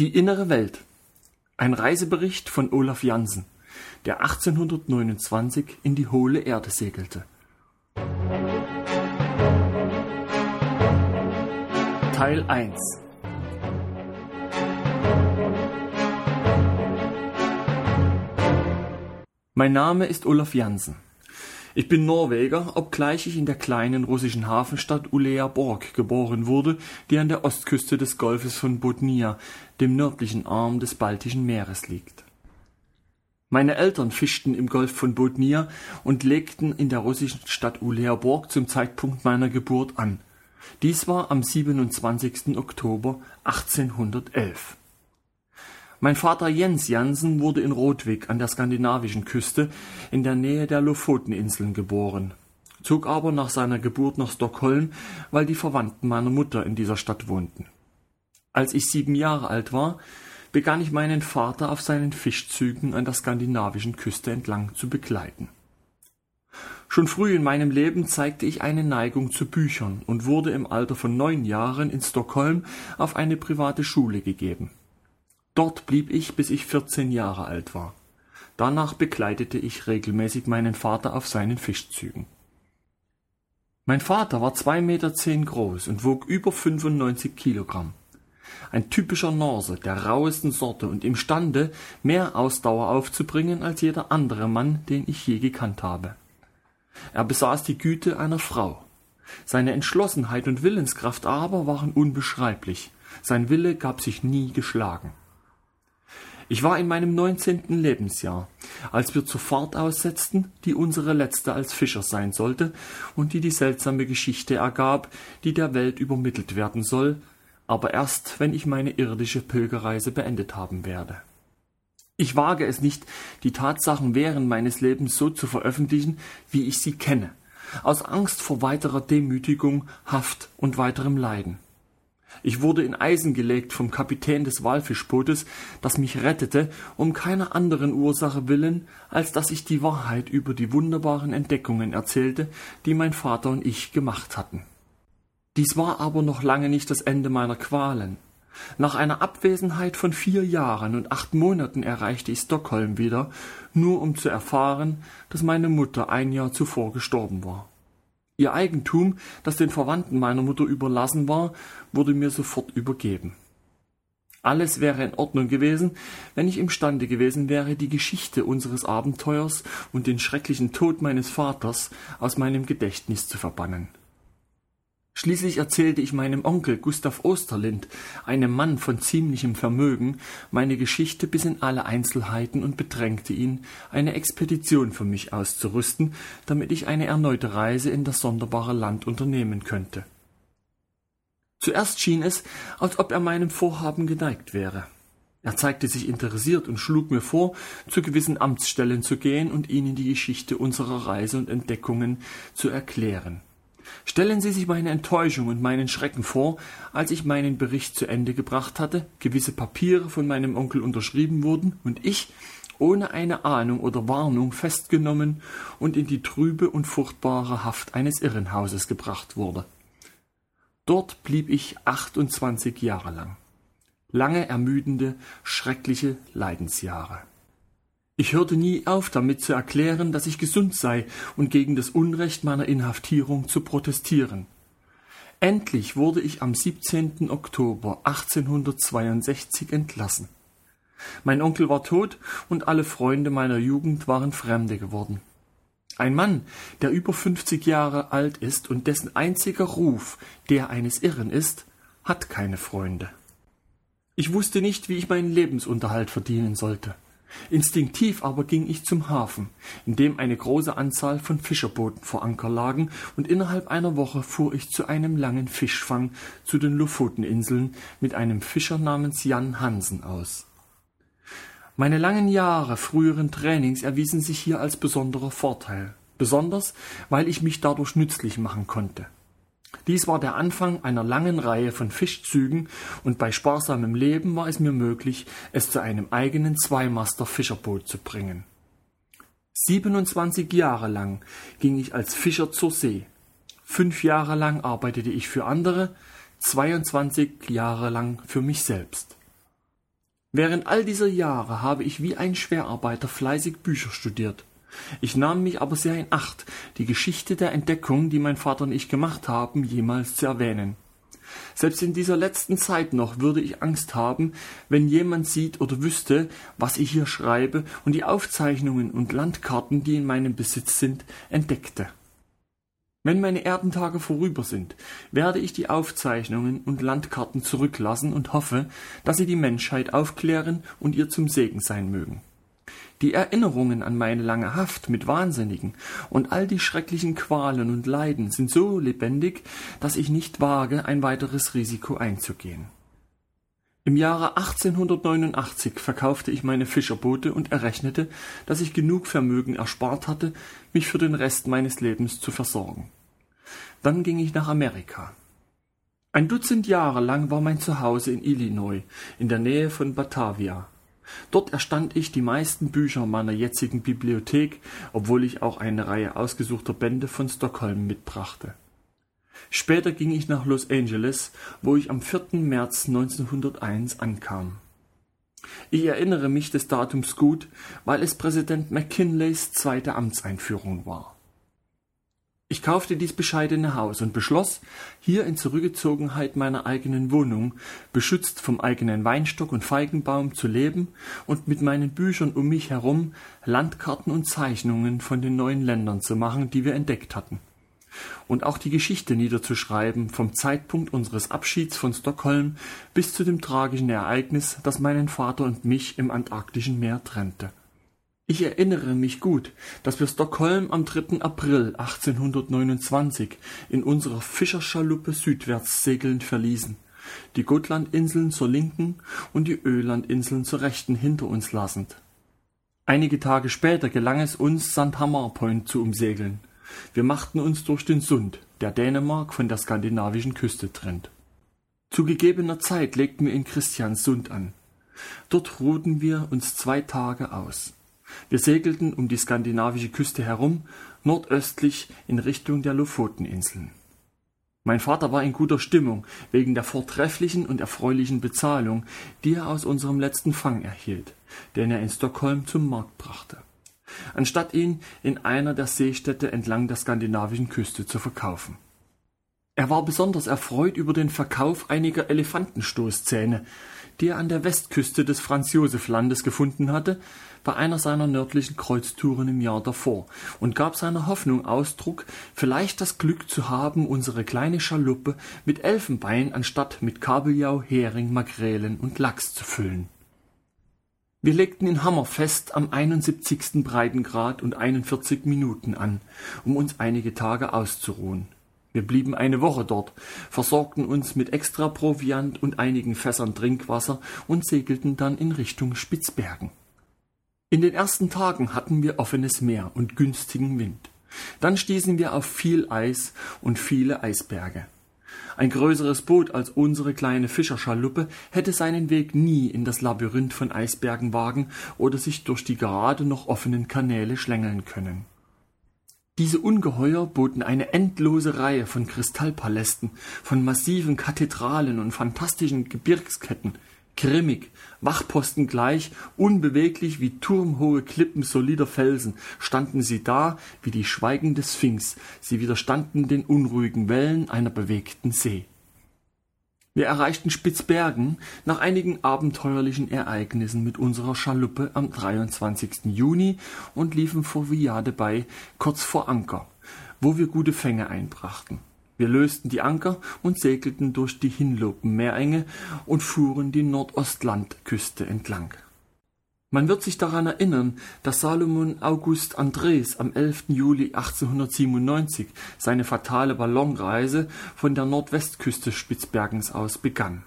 Die innere Welt. Ein Reisebericht von Olaf Jansen, der 1829 in die hohle Erde segelte. Teil 1 Mein Name ist Olaf Jansen. Ich bin Norweger, obgleich ich in der kleinen russischen Hafenstadt Uleaborg geboren wurde, die an der Ostküste des Golfes von Bodnia, dem nördlichen Arm des Baltischen Meeres liegt. Meine Eltern fischten im Golf von Bodnia und legten in der russischen Stadt Uleaborg zum Zeitpunkt meiner Geburt an. Dies war am 27. Oktober 1811. Mein Vater Jens Jansen wurde in Rotwig an der skandinavischen Küste in der Nähe der Lofoteninseln geboren, zog aber nach seiner Geburt nach Stockholm, weil die Verwandten meiner Mutter in dieser Stadt wohnten. Als ich sieben Jahre alt war, begann ich meinen Vater auf seinen Fischzügen an der skandinavischen Küste entlang zu begleiten. Schon früh in meinem Leben zeigte ich eine Neigung zu Büchern und wurde im Alter von neun Jahren in Stockholm auf eine private Schule gegeben. Dort blieb ich, bis ich vierzehn Jahre alt war. Danach begleitete ich regelmäßig meinen Vater auf seinen Fischzügen. Mein Vater war zwei Meter zehn groß und wog über 95 Kilogramm. Ein typischer Norse der rauesten Sorte und imstande, mehr Ausdauer aufzubringen als jeder andere Mann, den ich je gekannt habe. Er besaß die Güte einer Frau. Seine Entschlossenheit und Willenskraft aber waren unbeschreiblich. Sein Wille gab sich nie geschlagen. Ich war in meinem neunzehnten Lebensjahr, als wir zur Fahrt aussetzten, die unsere letzte als Fischer sein sollte und die die seltsame Geschichte ergab, die der Welt übermittelt werden soll, aber erst, wenn ich meine irdische Pilgerreise beendet haben werde. Ich wage es nicht, die Tatsachen während meines Lebens so zu veröffentlichen, wie ich sie kenne, aus Angst vor weiterer Demütigung, Haft und weiterem Leiden. Ich wurde in Eisen gelegt vom Kapitän des Walfischbootes, das mich rettete, um keiner anderen Ursache willen, als dass ich die Wahrheit über die wunderbaren Entdeckungen erzählte, die mein Vater und ich gemacht hatten. Dies war aber noch lange nicht das Ende meiner Qualen. Nach einer Abwesenheit von vier Jahren und acht Monaten erreichte ich Stockholm wieder, nur um zu erfahren, dass meine Mutter ein Jahr zuvor gestorben war. Ihr Eigentum, das den Verwandten meiner Mutter überlassen war, wurde mir sofort übergeben. Alles wäre in Ordnung gewesen, wenn ich imstande gewesen wäre, die Geschichte unseres Abenteuers und den schrecklichen Tod meines Vaters aus meinem Gedächtnis zu verbannen. Schließlich erzählte ich meinem Onkel Gustav Osterlind, einem Mann von ziemlichem Vermögen, meine Geschichte bis in alle Einzelheiten und bedrängte ihn, eine Expedition für mich auszurüsten, damit ich eine erneute Reise in das sonderbare Land unternehmen könnte. Zuerst schien es, als ob er meinem Vorhaben geneigt wäre. Er zeigte sich interessiert und schlug mir vor, zu gewissen Amtsstellen zu gehen und ihnen die Geschichte unserer Reise und Entdeckungen zu erklären. Stellen Sie sich meine Enttäuschung und meinen Schrecken vor, als ich meinen Bericht zu Ende gebracht hatte, gewisse Papiere von meinem Onkel unterschrieben wurden und ich, ohne eine Ahnung oder Warnung, festgenommen und in die trübe und furchtbare Haft eines Irrenhauses gebracht wurde. Dort blieb ich achtundzwanzig Jahre lang. Lange ermüdende, schreckliche Leidensjahre. Ich hörte nie auf, damit zu erklären, dass ich gesund sei und gegen das Unrecht meiner Inhaftierung zu protestieren. Endlich wurde ich am 17. Oktober 1862 entlassen. Mein Onkel war tot und alle Freunde meiner Jugend waren Fremde geworden. Ein Mann, der über 50 Jahre alt ist und dessen einziger Ruf der eines Irren ist, hat keine Freunde. Ich wusste nicht, wie ich meinen Lebensunterhalt verdienen sollte. Instinktiv aber ging ich zum Hafen, in dem eine große Anzahl von Fischerbooten vor Anker lagen, und innerhalb einer Woche fuhr ich zu einem langen Fischfang zu den Lofoteninseln mit einem Fischer namens Jan Hansen aus. Meine langen Jahre früheren Trainings erwiesen sich hier als besonderer Vorteil, besonders weil ich mich dadurch nützlich machen konnte. Dies war der Anfang einer langen Reihe von Fischzügen, und bei sparsamem Leben war es mir möglich, es zu einem eigenen Zweimaster-Fischerboot zu bringen. 27 Jahre lang ging ich als Fischer zur See. Fünf Jahre lang arbeitete ich für andere, 22 Jahre lang für mich selbst. Während all dieser Jahre habe ich wie ein Schwerarbeiter fleißig Bücher studiert. Ich nahm mich aber sehr in Acht, die Geschichte der Entdeckung, die mein Vater und ich gemacht haben, jemals zu erwähnen. Selbst in dieser letzten Zeit noch würde ich Angst haben, wenn jemand sieht oder wüsste, was ich hier schreibe und die Aufzeichnungen und Landkarten, die in meinem Besitz sind, entdeckte. Wenn meine Erdentage vorüber sind, werde ich die Aufzeichnungen und Landkarten zurücklassen und hoffe, dass sie die Menschheit aufklären und ihr zum Segen sein mögen. Die Erinnerungen an meine lange Haft mit Wahnsinnigen und all die schrecklichen Qualen und Leiden sind so lebendig, dass ich nicht wage, ein weiteres Risiko einzugehen. Im Jahre 1889 verkaufte ich meine Fischerboote und errechnete, dass ich genug Vermögen erspart hatte, mich für den Rest meines Lebens zu versorgen. Dann ging ich nach Amerika. Ein Dutzend Jahre lang war mein Zuhause in Illinois, in der Nähe von Batavia. Dort erstand ich die meisten Bücher meiner jetzigen Bibliothek, obwohl ich auch eine Reihe ausgesuchter Bände von Stockholm mitbrachte. Später ging ich nach Los Angeles, wo ich am 4. März 1901 ankam. Ich erinnere mich des Datums gut, weil es Präsident McKinleys zweite Amtseinführung war. Ich kaufte dies bescheidene Haus und beschloss, hier in Zurückgezogenheit meiner eigenen Wohnung, beschützt vom eigenen Weinstock und Feigenbaum zu leben und mit meinen Büchern um mich herum Landkarten und Zeichnungen von den neuen Ländern zu machen, die wir entdeckt hatten. Und auch die Geschichte niederzuschreiben vom Zeitpunkt unseres Abschieds von Stockholm bis zu dem tragischen Ereignis, das meinen Vater und mich im antarktischen Meer trennte. Ich erinnere mich gut, dass wir Stockholm am 3. April 1829 in unserer Fischerschaluppe südwärts segelnd verließen, die Gotlandinseln zur linken und die Ölandinseln zur rechten hinter uns lassend. Einige Tage später gelang es uns, St. Hamar Point zu umsegeln. Wir machten uns durch den Sund, der Dänemark von der skandinavischen Küste trennt. Zu gegebener Zeit legten wir in Christiansund an. Dort ruhten wir uns zwei Tage aus. Wir segelten um die skandinavische Küste herum, nordöstlich in Richtung der Lofoteninseln. Mein Vater war in guter Stimmung wegen der vortrefflichen und erfreulichen Bezahlung, die er aus unserem letzten Fang erhielt, den er in Stockholm zum Markt brachte, anstatt ihn in einer der Seestädte entlang der skandinavischen Küste zu verkaufen. Er war besonders erfreut über den Verkauf einiger Elefantenstoßzähne, die er an der Westküste des Franz-Josef-Landes gefunden hatte, bei einer seiner nördlichen Kreuztouren im Jahr davor und gab seiner Hoffnung Ausdruck, vielleicht das Glück zu haben, unsere kleine Schaluppe mit Elfenbein anstatt mit Kabeljau, Hering, Makrelen und Lachs zu füllen. Wir legten in Hammerfest am 71. Breitengrad und 41 Minuten an, um uns einige Tage auszuruhen. Wir blieben eine Woche dort, versorgten uns mit Extraproviant und einigen Fässern Trinkwasser und segelten dann in Richtung Spitzbergen. In den ersten Tagen hatten wir offenes Meer und günstigen Wind. Dann stießen wir auf viel Eis und viele Eisberge. Ein größeres Boot als unsere kleine Fischerschaluppe hätte seinen Weg nie in das Labyrinth von Eisbergen wagen oder sich durch die gerade noch offenen Kanäle schlängeln können. Diese Ungeheuer boten eine endlose Reihe von Kristallpalästen, von massiven Kathedralen und phantastischen Gebirgsketten, grimmig, Wachposten gleich, unbeweglich wie turmhohe Klippen solider Felsen, standen sie da wie die schweigende Sphinx, sie widerstanden den unruhigen Wellen einer bewegten See. Wir erreichten Spitzbergen nach einigen abenteuerlichen Ereignissen mit unserer Schaluppe am 23. Juni und liefen vor Viade bei, kurz vor Anker, wo wir gute Fänge einbrachten. Wir lösten die Anker und segelten durch die Hinlopen-Meerenge und fuhren die Nordostlandküste entlang. Man wird sich daran erinnern, dass Salomon August Andres am 11. Juli 1897 seine fatale Ballonreise von der Nordwestküste Spitzbergens aus begann.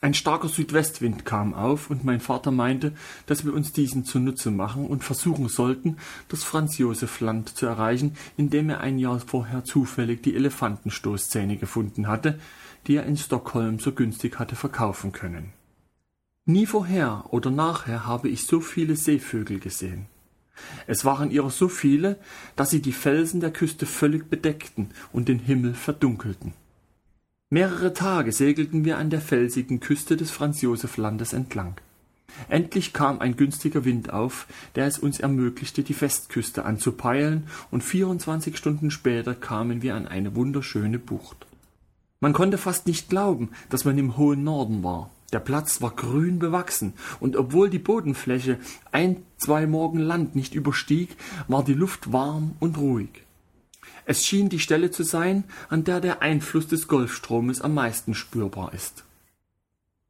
Ein starker Südwestwind kam auf und mein Vater meinte, dass wir uns diesen zunutze machen und versuchen sollten, das Franz-Josef-Land zu erreichen, in dem er ein Jahr vorher zufällig die Elefantenstoßzähne gefunden hatte, die er in Stockholm so günstig hatte verkaufen können. Nie vorher oder nachher habe ich so viele Seevögel gesehen. Es waren ihrer so viele, dass sie die Felsen der Küste völlig bedeckten und den Himmel verdunkelten. Mehrere Tage segelten wir an der felsigen Küste des Franz-Josef-Landes entlang. Endlich kam ein günstiger Wind auf, der es uns ermöglichte, die Festküste anzupeilen, und 24 Stunden später kamen wir an eine wunderschöne Bucht. Man konnte fast nicht glauben, dass man im hohen Norden war. Der Platz war grün bewachsen, und obwohl die Bodenfläche ein, zwei Morgen Land nicht überstieg, war die Luft warm und ruhig. Es schien die Stelle zu sein, an der der Einfluss des Golfstromes am meisten spürbar ist.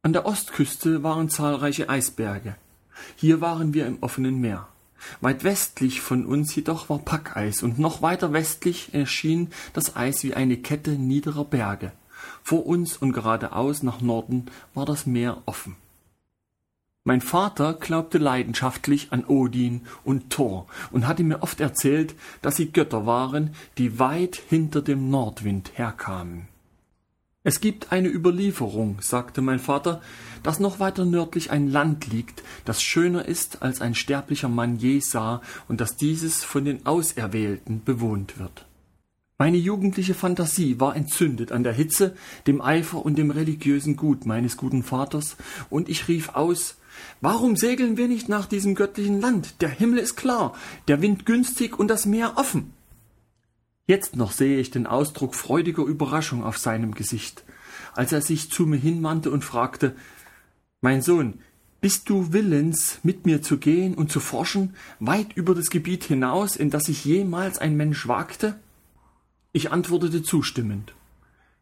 An der Ostküste waren zahlreiche Eisberge. Hier waren wir im offenen Meer. Weit westlich von uns jedoch war Packeis und noch weiter westlich erschien das Eis wie eine Kette niederer Berge. Vor uns und geradeaus nach Norden war das Meer offen. Mein Vater glaubte leidenschaftlich an Odin und Thor und hatte mir oft erzählt, dass sie Götter waren, die weit hinter dem Nordwind herkamen. Es gibt eine Überlieferung, sagte mein Vater, dass noch weiter nördlich ein Land liegt, das schöner ist, als ein sterblicher Mann je sah, und dass dieses von den Auserwählten bewohnt wird. Meine jugendliche Fantasie war entzündet an der Hitze, dem Eifer und dem religiösen Gut meines guten Vaters, und ich rief aus Warum segeln wir nicht nach diesem göttlichen Land? Der Himmel ist klar, der Wind günstig und das Meer offen. Jetzt noch sehe ich den Ausdruck freudiger Überraschung auf seinem Gesicht, als er sich zu mir hinwandte und fragte Mein Sohn, bist du willens, mit mir zu gehen und zu forschen, weit über das Gebiet hinaus, in das sich jemals ein Mensch wagte? Ich antwortete zustimmend.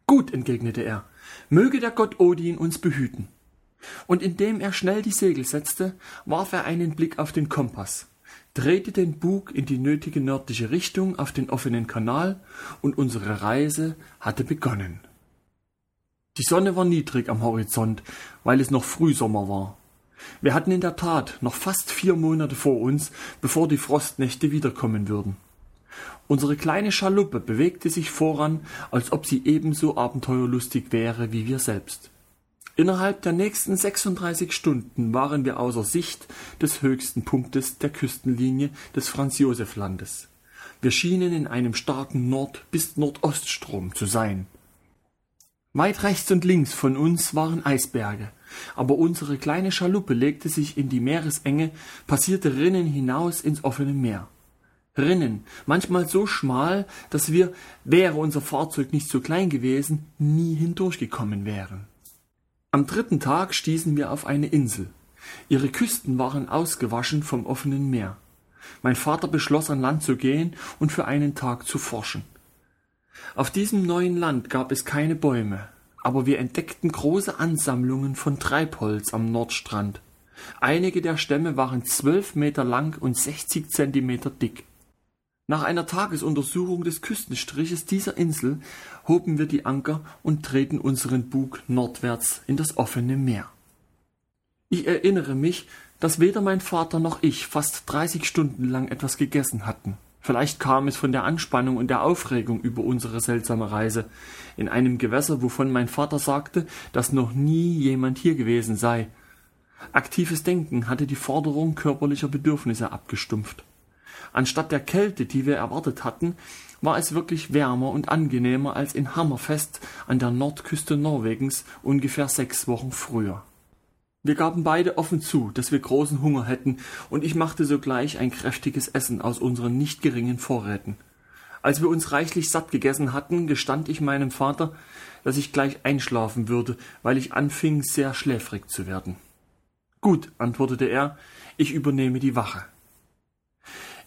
Gut, entgegnete er, möge der Gott Odin uns behüten. Und indem er schnell die Segel setzte, warf er einen Blick auf den Kompass, drehte den Bug in die nötige nördliche Richtung auf den offenen Kanal, und unsere Reise hatte begonnen. Die Sonne war niedrig am Horizont, weil es noch Frühsommer war. Wir hatten in der Tat noch fast vier Monate vor uns, bevor die Frostnächte wiederkommen würden. Unsere kleine Schaluppe bewegte sich voran, als ob sie ebenso abenteuerlustig wäre wie wir selbst. Innerhalb der nächsten 36 Stunden waren wir außer Sicht des höchsten Punktes der Küstenlinie des Franz-Josef-Landes. Wir schienen in einem starken Nord- bis Nordoststrom zu sein. Weit rechts und links von uns waren Eisberge, aber unsere kleine Schaluppe legte sich in die Meeresenge, passierte Rinnen hinaus ins offene Meer. Rinnen, manchmal so schmal, dass wir, wäre unser Fahrzeug nicht so klein gewesen, nie hindurchgekommen wären. Am dritten Tag stießen wir auf eine Insel. Ihre Küsten waren ausgewaschen vom offenen Meer. Mein Vater beschloss, an Land zu gehen und für einen Tag zu forschen. Auf diesem neuen Land gab es keine Bäume, aber wir entdeckten große Ansammlungen von Treibholz am Nordstrand. Einige der Stämme waren zwölf Meter lang und sechzig Zentimeter dick. Nach einer Tagesuntersuchung des Küstenstriches dieser Insel hoben wir die Anker und drehten unseren Bug nordwärts in das offene Meer. Ich erinnere mich, dass weder mein Vater noch ich fast dreißig Stunden lang etwas gegessen hatten. Vielleicht kam es von der Anspannung und der Aufregung über unsere seltsame Reise in einem Gewässer, wovon mein Vater sagte, dass noch nie jemand hier gewesen sei. Aktives Denken hatte die Forderung körperlicher Bedürfnisse abgestumpft. Anstatt der Kälte, die wir erwartet hatten, war es wirklich wärmer und angenehmer als in Hammerfest an der Nordküste Norwegens ungefähr sechs Wochen früher. Wir gaben beide offen zu, dass wir großen Hunger hätten, und ich machte sogleich ein kräftiges Essen aus unseren nicht geringen Vorräten. Als wir uns reichlich satt gegessen hatten, gestand ich meinem Vater, dass ich gleich einschlafen würde, weil ich anfing, sehr schläfrig zu werden. Gut, antwortete er, ich übernehme die Wache.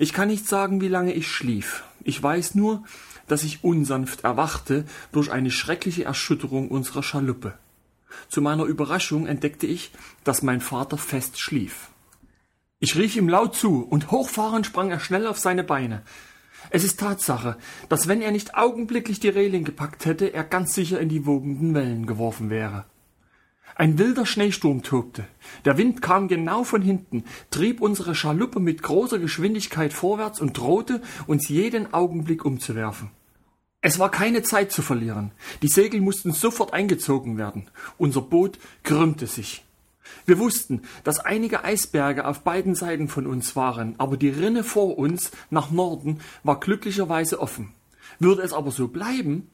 Ich kann nicht sagen, wie lange ich schlief. Ich weiß nur, dass ich unsanft erwachte durch eine schreckliche Erschütterung unserer Schaluppe. Zu meiner Überraschung entdeckte ich, dass mein Vater fest schlief. Ich rief ihm laut zu, und hochfahrend sprang er schnell auf seine Beine. Es ist Tatsache, dass wenn er nicht augenblicklich die Reling gepackt hätte, er ganz sicher in die wogenden Wellen geworfen wäre. Ein wilder Schneesturm tobte. Der Wind kam genau von hinten, trieb unsere Schaluppe mit großer Geschwindigkeit vorwärts und drohte, uns jeden Augenblick umzuwerfen. Es war keine Zeit zu verlieren. Die Segel mussten sofort eingezogen werden. Unser Boot krümmte sich. Wir wussten, dass einige Eisberge auf beiden Seiten von uns waren, aber die Rinne vor uns nach Norden war glücklicherweise offen. Würde es aber so bleiben,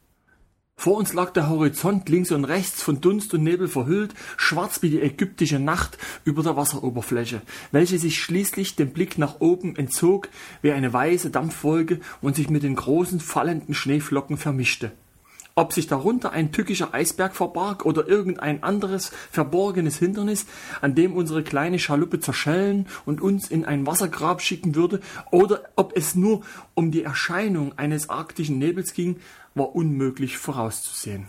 Vor uns lag der Horizont links und rechts von Dunst und Nebel verhüllt, schwarz wie die ägyptische Nacht über der Wasseroberfläche, welche sich schließlich dem Blick nach oben entzog wie eine weiße Dampfwolke und sich mit den großen fallenden Schneeflocken vermischte. Ob sich darunter ein tückischer Eisberg verbarg oder irgendein anderes verborgenes Hindernis, an dem unsere kleine Schaluppe zerschellen und uns in ein Wassergrab schicken würde, oder ob es nur um die Erscheinung eines arktischen Nebels ging, war unmöglich vorauszusehen.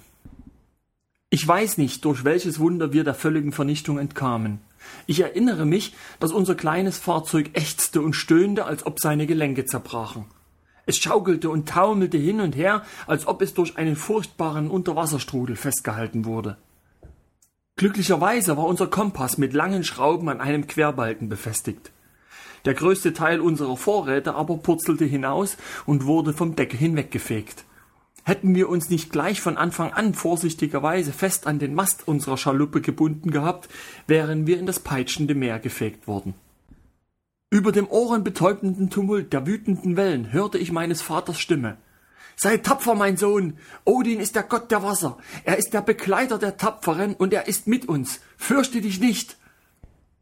Ich weiß nicht, durch welches Wunder wir der völligen Vernichtung entkamen. Ich erinnere mich, dass unser kleines Fahrzeug ächzte und stöhnte, als ob seine Gelenke zerbrachen. Es schaukelte und taumelte hin und her, als ob es durch einen furchtbaren Unterwasserstrudel festgehalten wurde. Glücklicherweise war unser Kompass mit langen Schrauben an einem Querbalken befestigt. Der größte Teil unserer Vorräte aber purzelte hinaus und wurde vom Decke hinweggefegt. Hätten wir uns nicht gleich von Anfang an vorsichtigerweise fest an den Mast unserer Schaluppe gebunden gehabt, wären wir in das peitschende Meer gefegt worden. Über dem ohrenbetäubenden Tumult der wütenden Wellen hörte ich meines Vaters Stimme. Sei tapfer, mein Sohn. Odin ist der Gott der Wasser. Er ist der Begleiter der Tapferen und er ist mit uns. Fürchte dich nicht.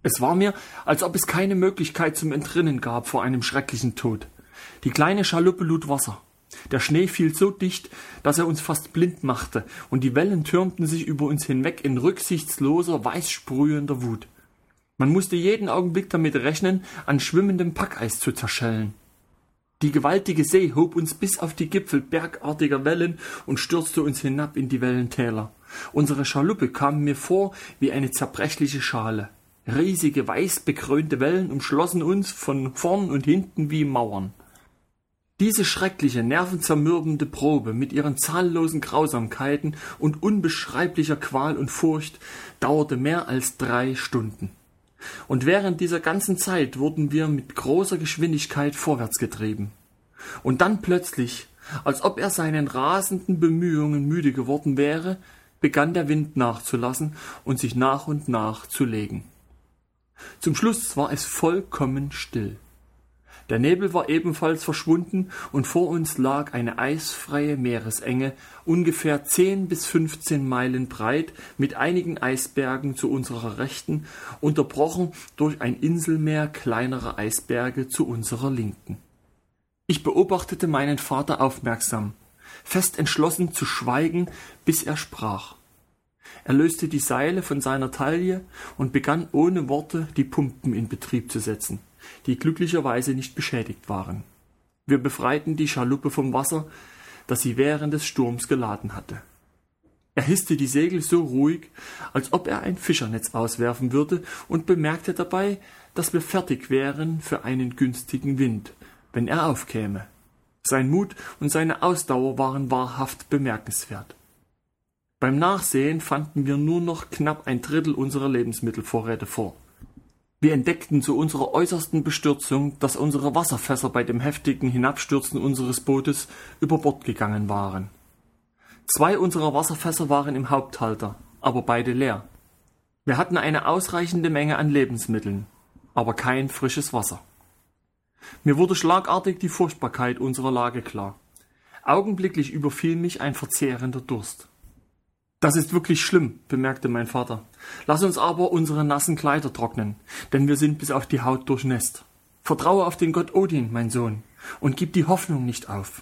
Es war mir, als ob es keine Möglichkeit zum Entrinnen gab vor einem schrecklichen Tod. Die kleine Schaluppe lud Wasser. Der Schnee fiel so dicht, dass er uns fast blind machte, und die Wellen türmten sich über uns hinweg in rücksichtsloser, weißsprühender Wut. Man musste jeden Augenblick damit rechnen, an schwimmendem Packeis zu zerschellen. Die gewaltige See hob uns bis auf die Gipfel bergartiger Wellen und stürzte uns hinab in die Wellentäler. Unsere Schaluppe kam mir vor wie eine zerbrechliche Schale. Riesige weiß bekrönte Wellen umschlossen uns von vorn und hinten wie Mauern. Diese schreckliche, nervenzermürbende Probe mit ihren zahllosen Grausamkeiten und unbeschreiblicher Qual und Furcht dauerte mehr als drei Stunden. Und während dieser ganzen Zeit wurden wir mit großer Geschwindigkeit vorwärts getrieben. Und dann plötzlich, als ob er seinen rasenden Bemühungen müde geworden wäre, begann der Wind nachzulassen und sich nach und nach zu legen. Zum Schluss war es vollkommen still. Der Nebel war ebenfalls verschwunden und vor uns lag eine eisfreie Meeresenge, ungefähr zehn bis fünfzehn Meilen breit, mit einigen Eisbergen zu unserer Rechten, unterbrochen durch ein Inselmeer kleinerer Eisberge zu unserer Linken. Ich beobachtete meinen Vater aufmerksam, fest entschlossen zu schweigen, bis er sprach. Er löste die Seile von seiner Taille und begann ohne Worte die Pumpen in Betrieb zu setzen die glücklicherweise nicht beschädigt waren. Wir befreiten die Schaluppe vom Wasser, das sie während des Sturms geladen hatte. Er hisste die Segel so ruhig, als ob er ein Fischernetz auswerfen würde, und bemerkte dabei, dass wir fertig wären für einen günstigen Wind, wenn er aufkäme. Sein Mut und seine Ausdauer waren wahrhaft bemerkenswert. Beim Nachsehen fanden wir nur noch knapp ein Drittel unserer Lebensmittelvorräte vor. Wir entdeckten zu unserer äußersten Bestürzung, dass unsere Wasserfässer bei dem heftigen Hinabstürzen unseres Bootes über Bord gegangen waren. Zwei unserer Wasserfässer waren im Haupthalter, aber beide leer. Wir hatten eine ausreichende Menge an Lebensmitteln, aber kein frisches Wasser. Mir wurde schlagartig die Furchtbarkeit unserer Lage klar. Augenblicklich überfiel mich ein verzehrender Durst. Das ist wirklich schlimm, bemerkte mein Vater. Lass uns aber unsere nassen Kleider trocknen, denn wir sind bis auf die Haut durchnässt. Vertraue auf den Gott Odin, mein Sohn, und gib die Hoffnung nicht auf.